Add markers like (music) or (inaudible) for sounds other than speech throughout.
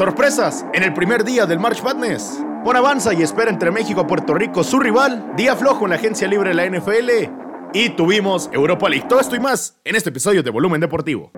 Sorpresas en el primer día del March Madness. Pon avanza y espera entre México y Puerto Rico su rival. Día flojo en la agencia libre de la NFL. Y tuvimos Europa League. Todo esto y más en este episodio de Volumen Deportivo.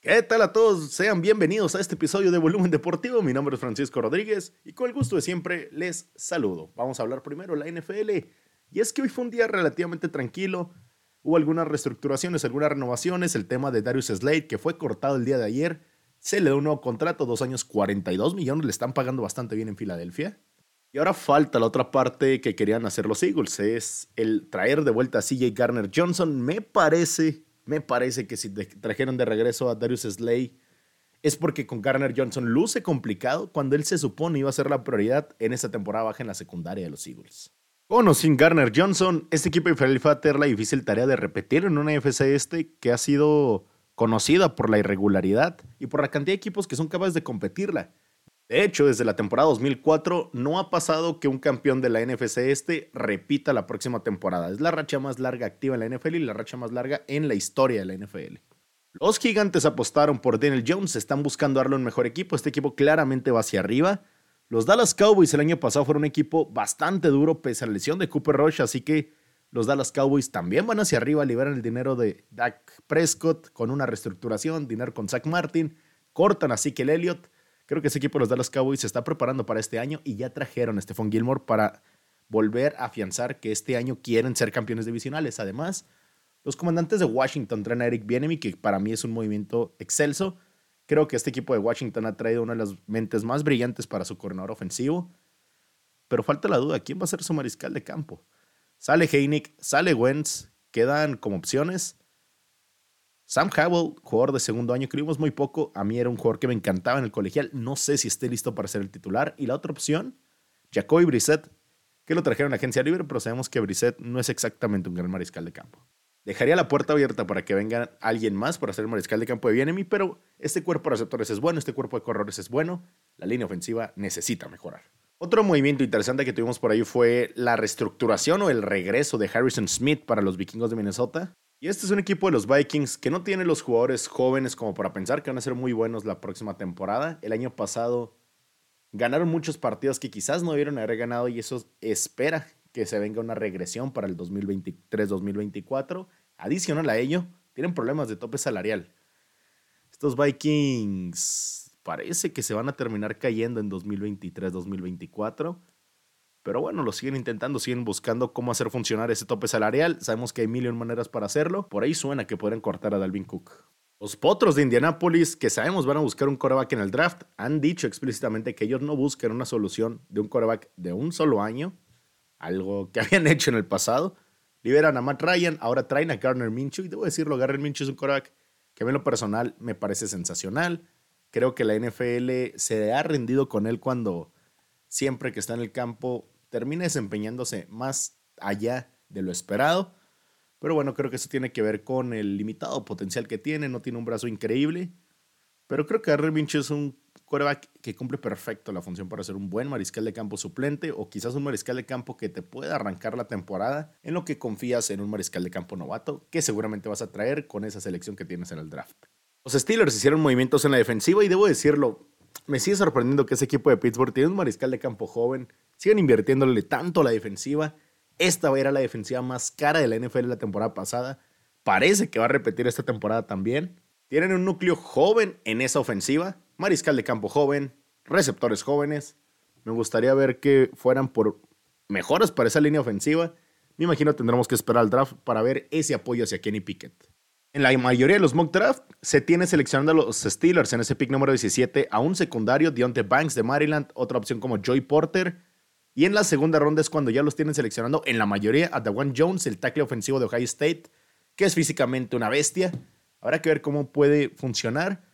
¿Qué tal a todos? Sean bienvenidos a este episodio de Volumen Deportivo. Mi nombre es Francisco Rodríguez y con el gusto de siempre les saludo. Vamos a hablar primero de la NFL. Y es que hoy fue un día relativamente tranquilo. Hubo algunas reestructuraciones, algunas renovaciones. El tema de Darius Slade, que fue cortado el día de ayer, se le dio un nuevo contrato, dos años, 42 millones. Le están pagando bastante bien en Filadelfia. Y ahora falta la otra parte que querían hacer los Eagles, es el traer de vuelta a CJ Garner Johnson. Me parece me parece que si trajeron de regreso a Darius Slay es porque con Garner Johnson luce complicado cuando él se supone iba a ser la prioridad en esta temporada baja en la secundaria de los Eagles. Con o sin Garner Johnson, este equipo de Philadelphia tener la difícil tarea de repetir en una FC este que ha sido conocida por la irregularidad y por la cantidad de equipos que son capaces de competirla. De hecho, desde la temporada 2004 no ha pasado que un campeón de la NFC este repita la próxima temporada. Es la racha más larga activa en la NFL y la racha más larga en la historia de la NFL. Los gigantes apostaron por Daniel Jones, están buscando darle un mejor equipo. Este equipo claramente va hacia arriba. Los Dallas Cowboys el año pasado fueron un equipo bastante duro pese a la lesión de Cooper Rush, así que los Dallas Cowboys también van hacia arriba, liberan el dinero de Dak Prescott con una reestructuración, dinero con Zach Martin, cortan así que el Elliott Creo que ese equipo de los Dallas Cowboys se está preparando para este año y ya trajeron a Stephon Gilmore para volver a afianzar que este año quieren ser campeones divisionales. Además, los comandantes de Washington traen a Eric Bienemy, que para mí es un movimiento excelso. Creo que este equipo de Washington ha traído una de las mentes más brillantes para su coordinador ofensivo. Pero falta la duda, ¿quién va a ser su mariscal de campo? Sale Heinick, sale Wentz, quedan como opciones. Sam Howell, jugador de segundo año, creímos muy poco. A mí era un jugador que me encantaba en el colegial. No sé si esté listo para ser el titular. Y la otra opción, Jacoby Brissett, que lo trajeron a agencia libre, pero sabemos que Brissett no es exactamente un gran mariscal de campo. Dejaría la puerta abierta para que venga alguien más para ser mariscal de campo de Bienemy, pero este cuerpo de receptores es bueno, este cuerpo de corredores es bueno. La línea ofensiva necesita mejorar. Otro movimiento interesante que tuvimos por ahí fue la reestructuración o el regreso de Harrison Smith para los vikingos de Minnesota. Y este es un equipo de los Vikings que no tiene los jugadores jóvenes como para pensar que van a ser muy buenos la próxima temporada. El año pasado ganaron muchos partidos que quizás no debieron haber ganado y eso espera que se venga una regresión para el 2023-2024. Adicional a ello, tienen problemas de tope salarial. Estos Vikings parece que se van a terminar cayendo en 2023-2024. Pero bueno, lo siguen intentando, siguen buscando cómo hacer funcionar ese tope salarial. Sabemos que hay mil y maneras para hacerlo. Por ahí suena que podrían cortar a Dalvin Cook. Los potros de Indianapolis, que sabemos van a buscar un coreback en el draft, han dicho explícitamente que ellos no buscan una solución de un coreback de un solo año, algo que (laughs) habían hecho en el pasado. Liberan a Matt Ryan, ahora traen a Garner Minshew, y debo decirlo, Garner Minshew es un coreback que a mí en lo personal me parece sensacional. Creo que la NFL se ha rendido con él cuando siempre que está en el campo termina desempeñándose más allá de lo esperado. Pero bueno, creo que eso tiene que ver con el limitado potencial que tiene. No tiene un brazo increíble. Pero creo que Harry Minch es un quarterback que cumple perfecto la función para ser un buen mariscal de campo suplente o quizás un mariscal de campo que te pueda arrancar la temporada en lo que confías en un mariscal de campo novato que seguramente vas a traer con esa selección que tienes en el draft. Los Steelers hicieron movimientos en la defensiva y debo decirlo, me sigue sorprendiendo que ese equipo de Pittsburgh tiene un mariscal de campo joven, sigan invirtiéndole tanto a la defensiva. Esta era la defensiva más cara de la NFL la temporada pasada. Parece que va a repetir esta temporada también. Tienen un núcleo joven en esa ofensiva, mariscal de campo joven, receptores jóvenes. Me gustaría ver que fueran por mejoras para esa línea ofensiva. Me imagino tendremos que esperar al draft para ver ese apoyo hacia Kenny Pickett. En la mayoría de los mock draft se tiene seleccionando a los Steelers en ese pick número 17 a un secundario, Deontay Banks de Maryland, otra opción como Joy Porter. Y en la segunda ronda es cuando ya los tienen seleccionando en la mayoría a Dawan Jones, el tackle ofensivo de Ohio State, que es físicamente una bestia. Habrá que ver cómo puede funcionar.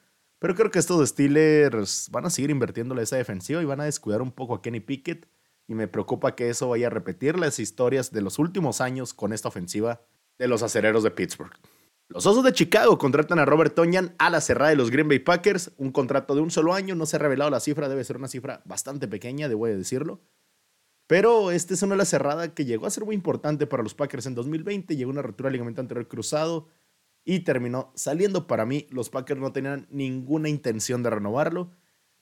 Pero creo que estos Steelers van a seguir invirtiéndole esa defensiva y van a descuidar un poco a Kenny Pickett. Y me preocupa que eso vaya a repetir las historias de los últimos años con esta ofensiva de los acereros de Pittsburgh. Los Osos de Chicago contratan a Robert Tonyan a la cerrada de los Green Bay Packers, un contrato de un solo año, no se ha revelado la cifra, debe ser una cifra bastante pequeña, debo decirlo. Pero esta es una la cerrada que llegó a ser muy importante para los Packers en 2020. Llegó una ruptura de ligamento anterior cruzado y terminó saliendo para mí. Los Packers no tenían ninguna intención de renovarlo.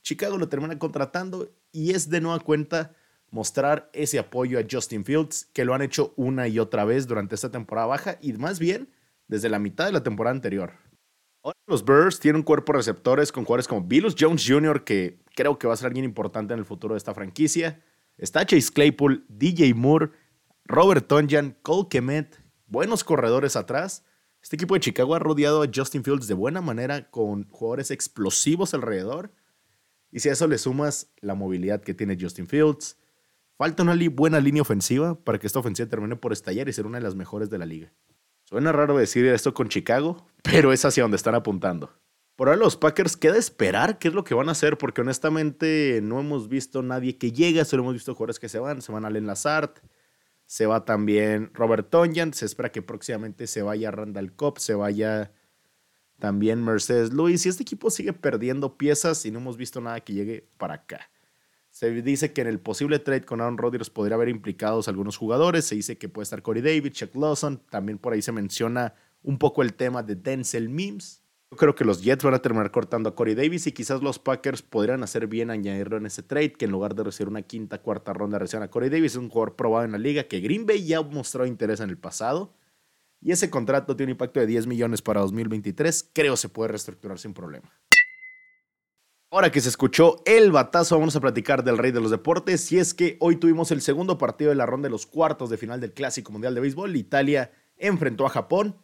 Chicago lo termina contratando y es de nueva cuenta mostrar ese apoyo a Justin Fields, que lo han hecho una y otra vez durante esta temporada baja y más bien desde la mitad de la temporada anterior. Ahora los Bears tienen un cuerpo de receptores con jugadores como Bilus Jones Jr., que creo que va a ser alguien importante en el futuro de esta franquicia. Está Chase Claypool, DJ Moore, Robert Tonjan, Cole Kemet, buenos corredores atrás. Este equipo de Chicago ha rodeado a Justin Fields de buena manera con jugadores explosivos alrededor. Y si a eso le sumas la movilidad que tiene Justin Fields, falta una buena línea ofensiva para que esta ofensiva termine por estallar y ser una de las mejores de la liga. Suena raro decir esto con Chicago, (laughs) pero es hacia donde están apuntando. Por ahora los Packers queda esperar qué es lo que van a hacer, porque honestamente no hemos visto nadie que llegue, solo hemos visto jugadores que se van, se van a Len Lazard, se va también Robert Tonyan, se espera que próximamente se vaya Randall Cobb, se vaya también Mercedes Luis. Y este equipo sigue perdiendo piezas y no hemos visto nada que llegue para acá. Se dice que en el posible trade con Aaron Rodgers podría haber implicados algunos jugadores. Se dice que puede estar Corey David, Chuck Lawson. También por ahí se menciona un poco el tema de Denzel Mims. Yo creo que los Jets van a terminar cortando a Corey Davis y quizás los Packers podrían hacer bien añadirlo en ese trade, que en lugar de recibir una quinta, cuarta ronda, reciban a Corey Davis, un jugador probado en la liga, que Green Bay ya mostró interés en el pasado. Y ese contrato tiene un impacto de 10 millones para 2023. Creo se puede reestructurar sin problema. Ahora que se escuchó el batazo, vamos a platicar del rey de los deportes. Y es que hoy tuvimos el segundo partido de la ronda de los cuartos de final del Clásico Mundial de Béisbol. Italia enfrentó a Japón.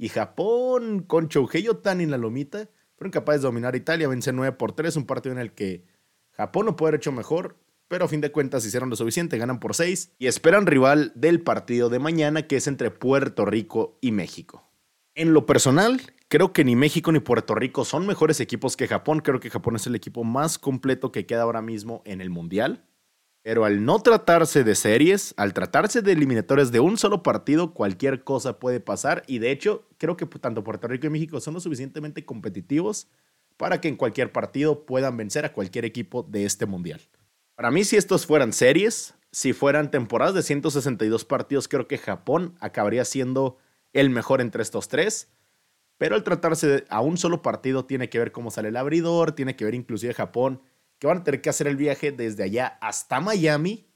Y Japón, con Shohei Otani la lomita, fueron capaces de dominar a Italia, vence 9 por 3, un partido en el que Japón no puede haber hecho mejor, pero a fin de cuentas hicieron lo suficiente, ganan por 6 y esperan rival del partido de mañana que es entre Puerto Rico y México. En lo personal, creo que ni México ni Puerto Rico son mejores equipos que Japón, creo que Japón es el equipo más completo que queda ahora mismo en el Mundial. Pero al no tratarse de series, al tratarse de eliminatorias de un solo partido, cualquier cosa puede pasar. Y de hecho, creo que tanto Puerto Rico y México son lo suficientemente competitivos para que en cualquier partido puedan vencer a cualquier equipo de este mundial. Para mí, si estos fueran series, si fueran temporadas de 162 partidos, creo que Japón acabaría siendo el mejor entre estos tres. Pero al tratarse de un solo partido, tiene que ver cómo sale el abridor, tiene que ver inclusive Japón, que van a tener que hacer el viaje desde allá hasta Miami.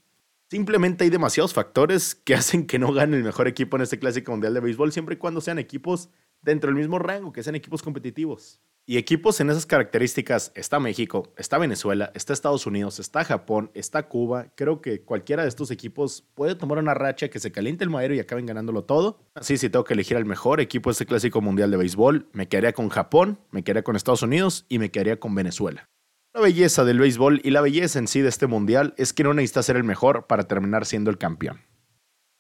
Simplemente hay demasiados factores que (laughs) hacen que no gane el mejor equipo en este Clásico Mundial de Béisbol, siempre y cuando sean equipos dentro del mismo rango, que sean equipos competitivos. Y equipos en esas características está México, está Venezuela, está Estados Unidos, está Japón, está Cuba. Creo que cualquiera de estos equipos puede tomar una racha que se caliente el madero y acaben ganándolo todo. Así, si tengo que elegir al mejor equipo de este clásico mundial de béisbol, me quedaría con Japón, me quedaría con Estados Unidos y me quedaría con Venezuela. La belleza del béisbol y la belleza en sí de este mundial es que no necesita ser el mejor para terminar siendo el campeón.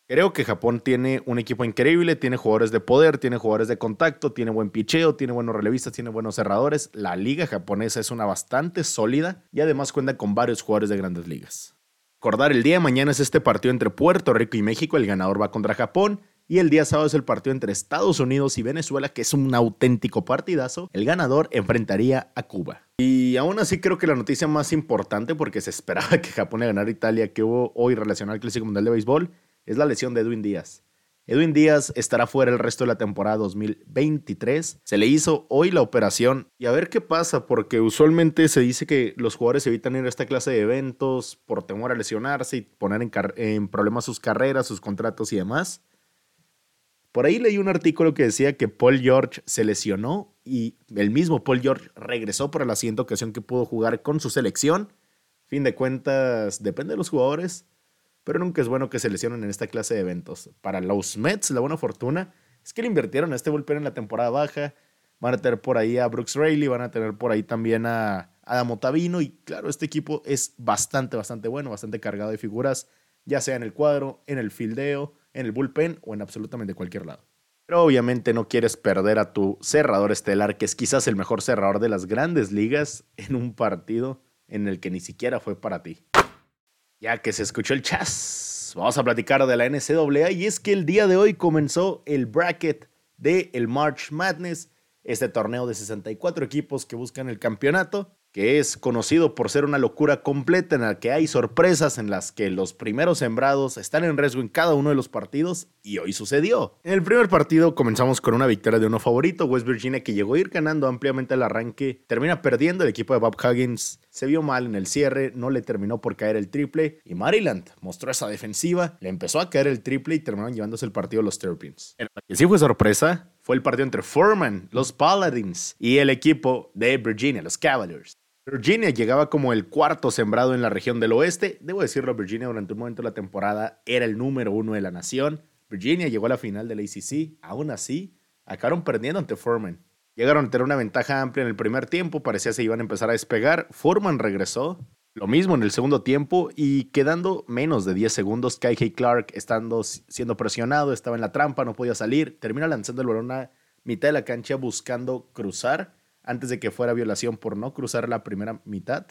Creo que Japón tiene un equipo increíble, tiene jugadores de poder, tiene jugadores de contacto, tiene buen picheo, tiene buenos relevistas, tiene buenos cerradores. La liga japonesa es una bastante sólida y además cuenta con varios jugadores de grandes ligas. Recordar, el día de mañana es este partido entre Puerto Rico y México, el ganador va contra Japón. Y el día sábado es el partido entre Estados Unidos y Venezuela, que es un auténtico partidazo. El ganador enfrentaría a Cuba. Y aún así creo que la noticia más importante, porque se esperaba que Japón le ganara a Italia, que hubo hoy relacionado al Clásico Mundial de Béisbol, es la lesión de Edwin Díaz. Edwin Díaz estará fuera el resto de la temporada 2023. Se le hizo hoy la operación y a ver qué pasa, porque usualmente se dice que los jugadores evitan ir a esta clase de eventos por temor a lesionarse y poner en, en problemas sus carreras, sus contratos y demás. Por ahí leí un artículo que decía que Paul George se lesionó y el mismo Paul George regresó por la siguiente ocasión que pudo jugar con su selección. Fin de cuentas, depende de los jugadores pero nunca es bueno que se lesionen en esta clase de eventos. Para los Mets, la buena fortuna es que le invirtieron a este bullpen en la temporada baja. Van a tener por ahí a Brooks Rayleigh, van a tener por ahí también a Adam Otavino. Y claro, este equipo es bastante, bastante bueno, bastante cargado de figuras, ya sea en el cuadro, en el fildeo, en el bullpen o en absolutamente cualquier lado. Pero obviamente no quieres perder a tu cerrador estelar, que es quizás el mejor cerrador de las grandes ligas, en un partido en el que ni siquiera fue para ti. Ya que se escuchó el chas, vamos a platicar de la NCAA y es que el día de hoy comenzó el bracket de el March Madness, este torneo de 64 equipos que buscan el campeonato. Que es conocido por ser una locura completa en la que hay sorpresas en las que los primeros sembrados están en riesgo en cada uno de los partidos y hoy sucedió. En el primer partido comenzamos con una victoria de uno favorito, West Virginia que llegó a ir ganando ampliamente el arranque, termina perdiendo el equipo de Bob Huggins, se vio mal en el cierre, no le terminó por caer el triple y Maryland mostró esa defensiva, le empezó a caer el triple y terminaron llevándose el partido los Terrapins. El que sí fue sorpresa fue el partido entre Foreman, los Paladins y el equipo de Virginia, los Cavaliers. Virginia llegaba como el cuarto sembrado en la región del oeste. Debo decirlo, Virginia durante un momento de la temporada era el número uno de la nación. Virginia llegó a la final del ACC. Aún así, acabaron perdiendo ante Foreman. Llegaron a tener una ventaja amplia en el primer tiempo, parecía que se iban a empezar a despegar. Foreman regresó, lo mismo en el segundo tiempo y quedando menos de 10 segundos, Kai Clark estando siendo presionado, estaba en la trampa, no podía salir, termina lanzando el balón a mitad de la cancha buscando cruzar antes de que fuera violación por no cruzar la primera mitad.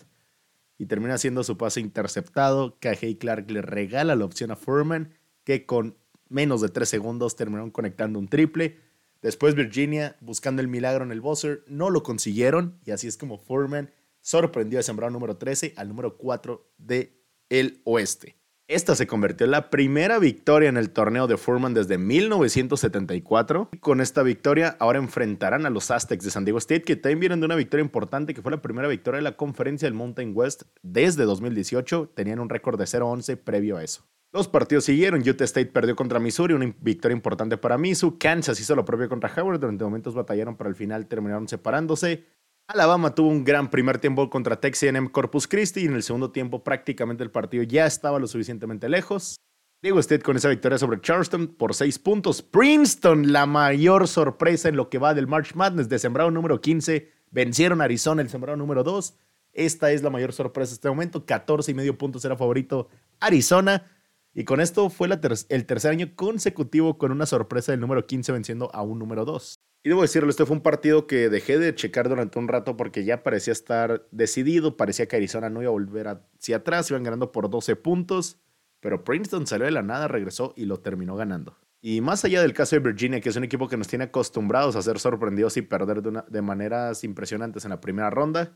Y termina siendo su pase interceptado. KJ Clark le regala la opción a Furman, que con menos de 3 segundos terminaron conectando un triple. Después Virginia, buscando el milagro en el buzzer, no lo consiguieron. Y así es como Furman sorprendió a sembrado número 13 al número 4 de el oeste. Esta se convirtió en la primera victoria en el torneo de Furman desde 1974. Con esta victoria ahora enfrentarán a los Aztecs de San Diego State, que también vienen de una victoria importante, que fue la primera victoria de la conferencia del Mountain West desde 2018. Tenían un récord de 0-11 previo a eso. Los partidos siguieron. Utah State perdió contra Missouri, una victoria importante para Misu. Kansas hizo lo propio contra Howard. Durante momentos batallaron, pero al final terminaron separándose. Alabama tuvo un gran primer tiempo contra Texas A&M Corpus Christi y en el segundo tiempo prácticamente el partido ya estaba lo suficientemente lejos. Diego State con esa victoria sobre Charleston por 6 puntos. Princeton, la mayor sorpresa en lo que va del March Madness de sembrado número 15. Vencieron a Arizona, el sembrado número 2. Esta es la mayor sorpresa en este momento. 14 y medio puntos era favorito Arizona. Y con esto fue el tercer año consecutivo con una sorpresa del número 15 venciendo a un número 2. Y debo decirlo, este fue un partido que dejé de checar durante un rato porque ya parecía estar decidido, parecía que Arizona no iba a volver hacia atrás, iban ganando por 12 puntos, pero Princeton salió de la nada, regresó y lo terminó ganando. Y más allá del caso de Virginia, que es un equipo que nos tiene acostumbrados a ser sorprendidos y perder de, maneras impresionantes en la primera ronda,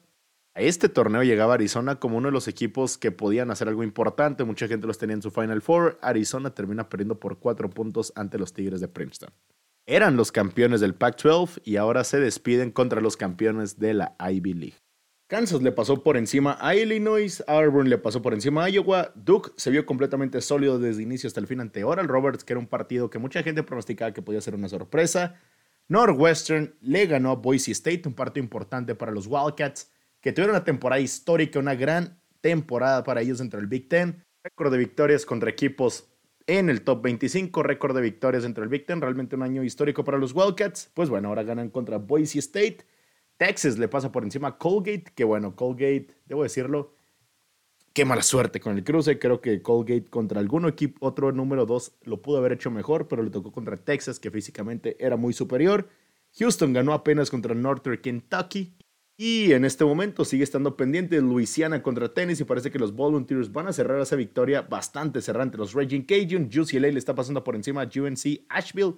a este torneo llegaba Arizona como uno de los equipos que podían hacer algo importante, mucha gente los tenía en su Final Four, Arizona termina perdiendo por 4 puntos ante los Tigres de Princeton eran los campeones del Pac-12 y ahora se despiden contra los campeones de la Ivy League. Kansas le pasó por encima a Illinois, Auburn le pasó por encima a Iowa, Duke se vio completamente sólido desde inicio hasta el fin ante Oral Roberts, que era un partido que mucha gente pronosticaba que podía ser una sorpresa. Northwestern le ganó a Boise State, un partido importante para los Wildcats, que tuvieron una temporada histórica, una gran temporada para ellos entre el Big Ten. Récord de victorias contra equipos en el top 25, récord de victorias entre el Big Ten, realmente un año histórico para los Wildcats. Pues bueno, ahora ganan contra Boise State. Texas le pasa por encima a Colgate, que bueno, Colgate, debo decirlo, qué mala suerte con el cruce. Creo que Colgate contra algún equipo, otro número 2, lo pudo haber hecho mejor, pero le tocó contra Texas, que físicamente era muy superior. Houston ganó apenas contra Northern Kentucky. Y en este momento sigue estando pendiente Louisiana contra Tennessee. y parece que los Volunteers van a cerrar esa victoria bastante cerrante. Los Raging Cajun, UCLA le está pasando por encima UNC Asheville.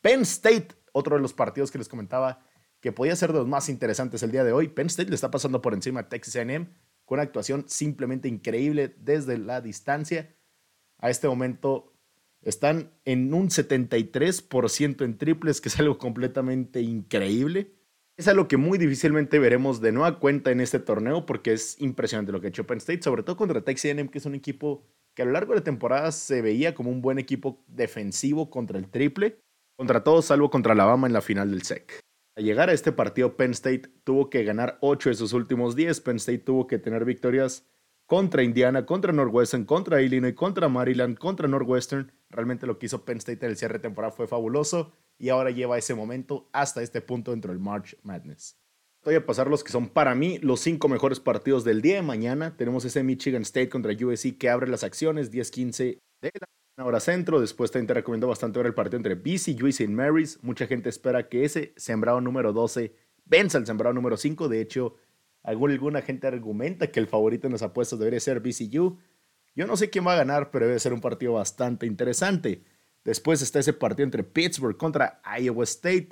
Penn State, otro de los partidos que les comentaba que podía ser de los más interesantes el día de hoy. Penn State le está pasando por encima a Texas A&M con una actuación simplemente increíble desde la distancia. A este momento están en un 73% en triples, que es algo completamente increíble. Es algo que muy difícilmente veremos de nueva cuenta en este torneo porque es impresionante lo que ha hecho Penn State, sobre todo contra Texas A&M, que es un equipo que a lo largo de la temporada se veía como un buen equipo defensivo contra el triple, contra todos salvo contra Alabama en la final del SEC. Al llegar a este partido, Penn State tuvo que ganar 8 de sus últimos 10. Penn State tuvo que tener victorias contra Indiana, contra Northwestern, contra Illinois, contra Maryland, contra Northwestern. Realmente lo que hizo Penn State en el cierre de temporada fue fabuloso y ahora lleva ese momento hasta este punto dentro del March Madness. Voy a pasar los que son para mí los cinco mejores partidos del día de mañana. Tenemos ese Michigan State contra USC que abre las acciones 10-15 de la hora centro. Después también te recomiendo bastante ver el partido entre BC y St. Mary's. Mucha gente espera que ese sembrado número 12 venza al sembrado número 5. De hecho, alguna gente argumenta que el favorito en las apuestas debería ser BCU. Yo no sé quién va a ganar, pero debe ser un partido bastante interesante. Después está ese partido entre Pittsburgh contra Iowa State.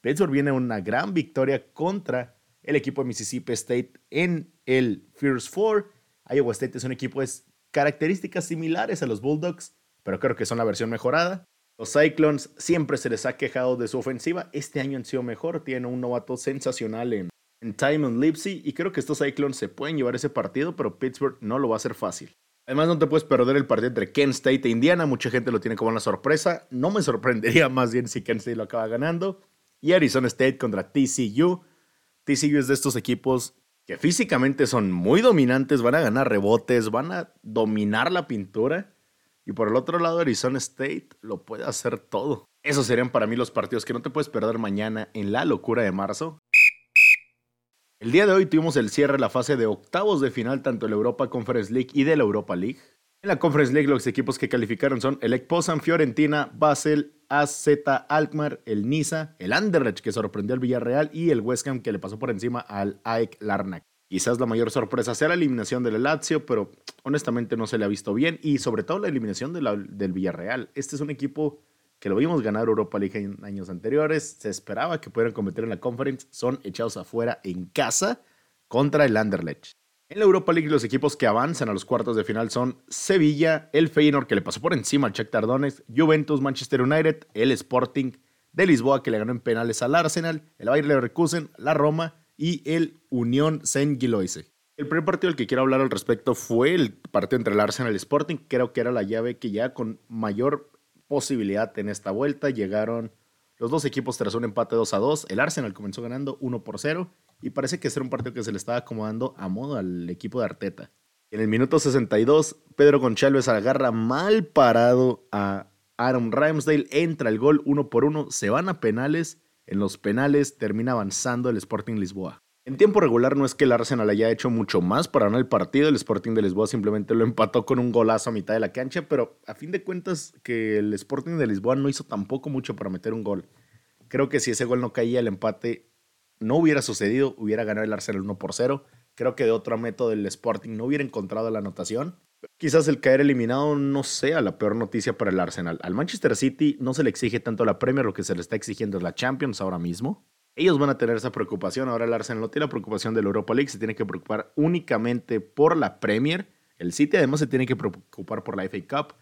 Pittsburgh viene una gran victoria contra el equipo de Mississippi State en el First Four. Iowa State es un equipo de características similares a los Bulldogs, pero creo que son la versión mejorada. Los Cyclones siempre se les ha quejado de su ofensiva. Este año han sido mejor. Tienen un novato sensacional en, en Timon Lipsy. Y creo que estos Cyclones se pueden llevar ese partido, pero Pittsburgh no lo va a hacer fácil. Además, no te puedes perder el partido entre Kent State e Indiana. Mucha gente lo tiene como una sorpresa. No me sorprendería (laughs) más bien si Kent State lo acaba ganando. Y Arizona State contra TCU. TCU es de estos equipos que físicamente son muy dominantes, van a ganar rebotes, van a dominar la pintura. Y por el otro lado, Arizona State lo puede hacer todo. Esos serían para mí los partidos que no te puedes perder mañana en la locura de marzo. El día de hoy tuvimos el cierre de la fase de octavos de final tanto de la Europa Conference League y de la Europa League. En la Conference League los equipos que calificaron son el Poznan, Fiorentina, Basel, AZ Alkmaar, el Niza, el Anderlecht que sorprendió al Villarreal y el West Ham que le pasó por encima al AEK Larnac. Quizás la mayor sorpresa sea la eliminación del Lazio, pero honestamente no se le ha visto bien. Y sobre todo la eliminación del Villarreal. Este es un equipo que lo vimos ganar Europa League en años anteriores. Se esperaba que pudieran competir en la Conference. Son echados afuera en casa contra el Anderlecht. En la Europa League los equipos que avanzan a los cuartos de final son Sevilla, el Feyenoord que le pasó por encima al Czech Donetsk, Juventus, Manchester United, el Sporting de Lisboa que le ganó en penales al Arsenal, el Bayer Leverkusen, la Roma y el Unión Saint Giloise. El primer partido del que quiero hablar al respecto fue el partido entre el Arsenal y el Sporting. Creo que era la llave que ya con mayor posibilidad en esta vuelta llegaron los dos equipos tras un empate 2 a 2. El Arsenal comenzó ganando 1 por 0 y parece que ser un partido que se le estaba acomodando a modo al equipo de Arteta. En el minuto 62, Pedro Gonçalves agarra mal parado a Aaron Ramsdale, entra el gol 1 por 1, se van a penales en los penales termina avanzando el Sporting Lisboa. En tiempo regular no es que el Arsenal haya hecho mucho más para ganar el partido, el Sporting de Lisboa simplemente lo empató con un golazo a mitad de la cancha, pero a fin de cuentas que el Sporting de Lisboa no hizo tampoco mucho para meter un gol. Creo que si ese gol no caía, el empate no hubiera sucedido, hubiera ganado el Arsenal 1 por 0. Creo que de otro método el Sporting no hubiera encontrado la anotación. Quizás el caer eliminado no sea la peor noticia para el Arsenal. Al Manchester City no se le exige tanto la Premier, lo que se le está exigiendo es la Champions ahora mismo. Ellos van a tener esa preocupación. Ahora el Arsenal no tiene la preocupación de la Europa League, se tiene que preocupar únicamente por la Premier. El City además se tiene que preocupar por la FA Cup.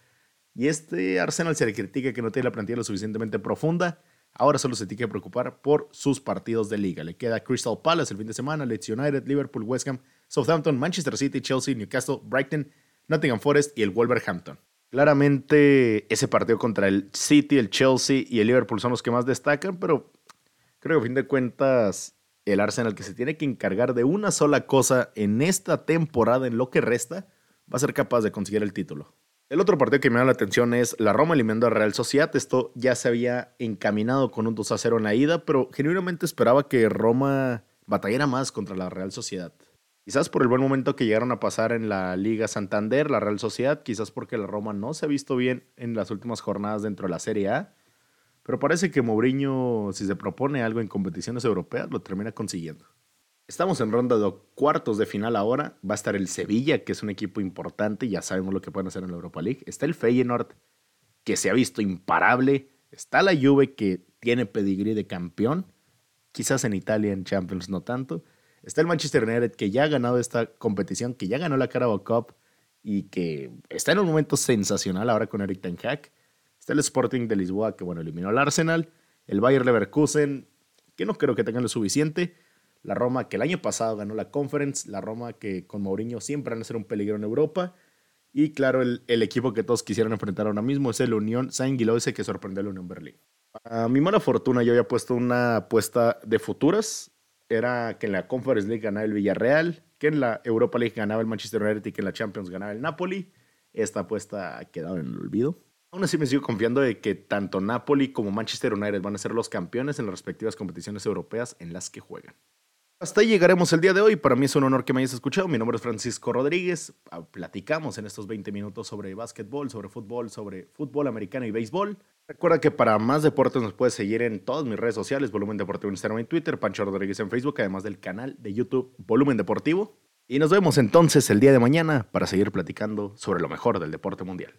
Y este Arsenal se le critica que no tiene la plantilla lo suficientemente profunda. Ahora solo se tiene que preocupar por sus partidos de liga. Le queda Crystal Palace el fin de semana, Leeds United, Liverpool, West Ham, Southampton, Manchester City, Chelsea, Newcastle, Brighton, Nottingham Forest y el Wolverhampton. Claramente ese partido contra el City, el Chelsea y el Liverpool son los que más destacan, pero creo que a fin de cuentas el Arsenal que se tiene que encargar de una sola cosa en esta temporada, en lo que resta, va a ser capaz de conseguir el título. El otro partido que me da la atención es la Roma eliminando a Real Sociedad. Esto ya se había encaminado con un 2 a 0 en la ida, pero genuinamente esperaba que Roma batallara más contra la Real Sociedad. Quizás por el buen momento que llegaron a pasar en la Liga Santander, la Real Sociedad, quizás porque la Roma no se ha visto bien en las últimas jornadas dentro de la Serie A, pero parece que Mourinho, si se propone algo en competiciones europeas, lo termina consiguiendo. Estamos en ronda de cuartos de final ahora. Va a estar el Sevilla, que es un equipo importante, ya sabemos lo que pueden hacer en la Europa League. Está el Feyenoord, que se ha visto imparable. Está la Juve, que tiene pedigrí de campeón. Quizás en Italia, en Champions, no tanto. Está el Manchester United que ya ha ganado esta competición, que ya ganó la Carabao Cup y que está en un momento sensacional ahora con Eric Ten Hag. Está el Sporting de Lisboa que bueno, eliminó al Arsenal, el Bayer Leverkusen que no creo que tengan lo suficiente, la Roma que el año pasado ganó la Conference, la Roma que con Mourinho siempre van a ser un peligro en Europa y claro, el, equipo que todos quisieran enfrentar ahora mismo es el Unión Saint-Gilloise que sorprendió a la Unión Berlín. A mi mala fortuna yo había puesto una apuesta de futuras era que en la Conference League ganaba el Villarreal, que en la Europa League ganaba el Manchester United y que en la Champions ganaba el Napoli. Esta apuesta ha quedado en el olvido. Aún así me sigo confiando de que tanto Napoli como Manchester United van a ser los campeones en las respectivas competiciones europeas en las que juegan. Hasta ahí llegaremos el día de hoy. Para mí es un honor que me hayas escuchado. Mi nombre es Francisco Rodríguez. Ah, platicamos en estos 20 minutos sobre básquetbol, sobre fútbol, sobre fútbol americano y béisbol. Recuerda que para más deportes nos puedes seguir en todas mis redes sociales, Volumen Deportivo en Instagram y Twitter, Pancho Rodríguez en Facebook, además del canal de YouTube Volumen Deportivo. Y nos vemos entonces el día de mañana para seguir platicando sobre lo mejor del deporte mundial.